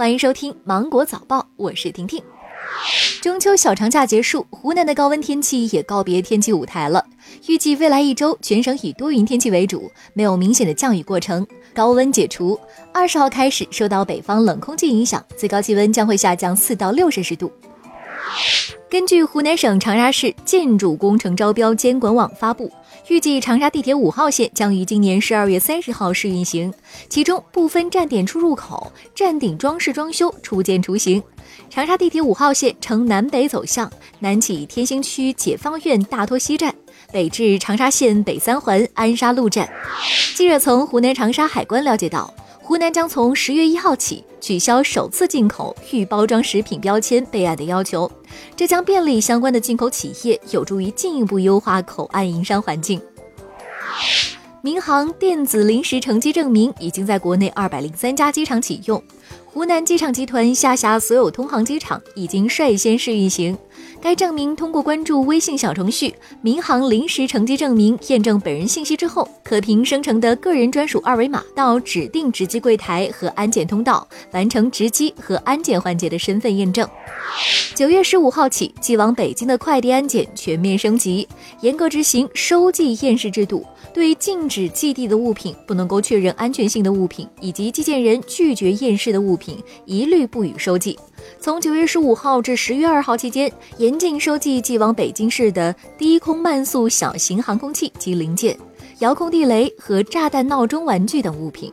欢迎收听《芒果早报》，我是婷婷。中秋小长假结束，湖南的高温天气也告别天气舞台了。预计未来一周，全省以多云天气为主，没有明显的降雨过程，高温解除。二十号开始，受到北方冷空气影响，最高气温将会下降四到六摄氏度。根据湖南省长沙市建筑工程招标监管网发布。预计长沙地铁五号线将于今年十二月三十号试运行，其中部分站点出入口、站顶装饰装修初见雏形。长沙地铁五号线呈南北走向，南起天兴区解放院大托西站，北至长沙县北三环安沙路站。记者从湖南长沙海关了解到。湖南将从十月一号起取消首次进口预包装食品标签备案的要求，这将便利相关的进口企业，有助于进一步优化口岸营商环境。民航电子临时乘机证明已经在国内二百零三家机场启用。湖南机场集团下辖所有通航机场已经率先试运行。该证明通过关注微信小程序“民航临时乘机证明”验证本人信息之后，可凭生成的个人专属二维码到指定值机柜台和安检通道完成值机和安检环节的身份验证。九月十五号起，寄往北京的快递安检全面升级，严格执行收寄验视制度。对禁止寄递的物品、不能够确认安全性的物品以及寄件人拒绝验视的物品，一律不予收寄。从九月十五号至十月二号期间，严禁收寄寄往北京市的低空慢速小型航空器及零件、遥控地雷和炸弹闹钟玩具等物品。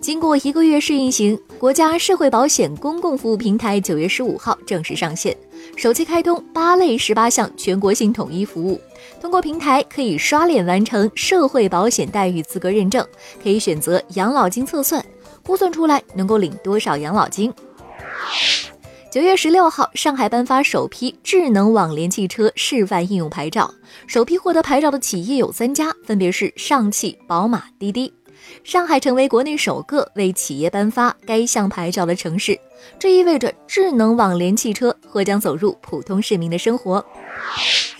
经过一个月试运行，国家社会保险公共服务平台九月十五号正式上线，首期开通八类十八项全国性统一服务。通过平台可以刷脸完成社会保险待遇资格认证，可以选择养老金测算，估算出来能够领多少养老金。九月十六号，上海颁发首批智能网联汽车示范应用牌照，首批获得牌照的企业有三家，分别是上汽、宝马、滴滴。上海成为国内首个为企业颁发该项牌照的城市，这意味着智能网联汽车或将走入普通市民的生活。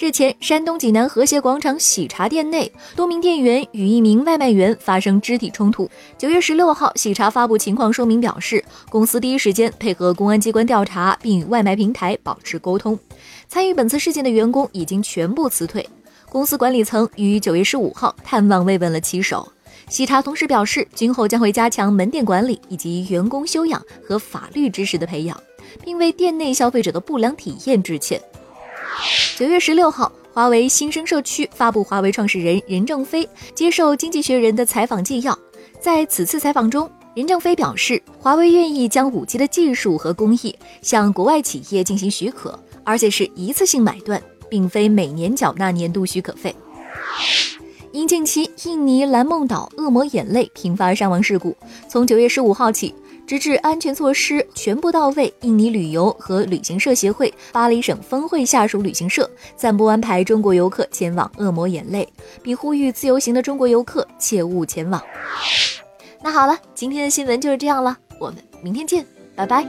日前，山东济南和谐广场喜茶店内，多名店员与一名外卖员发生肢体冲突。九月十六号，喜茶发布情况说明表示，公司第一时间配合公安机关调查，并与外卖平台保持沟通。参与本次事件的员工已经全部辞退。公司管理层于九月十五号探望慰问了骑手。喜茶同时表示，今后将会加强门店管理以及员工修养和法律知识的培养，并为店内消费者的不良体验致歉。九月十六号，华为新生社区发布华为创始人任正非接受《经济学人》的采访纪要。在此次采访中，任正非表示，华为愿意将五 G 的技术和工艺向国外企业进行许可，而且是一次性买断，并非每年缴纳年度许可费。因近期印尼蓝梦岛恶魔眼泪频发伤亡事故，从九月十五号起。直至安全措施全部到位，印尼旅游和旅行社协会巴黎省分会下属旅行社暂不安排中国游客前往恶魔眼泪，并呼吁自由行的中国游客切勿前往。那好了，今天的新闻就是这样了，我们明天见，拜拜。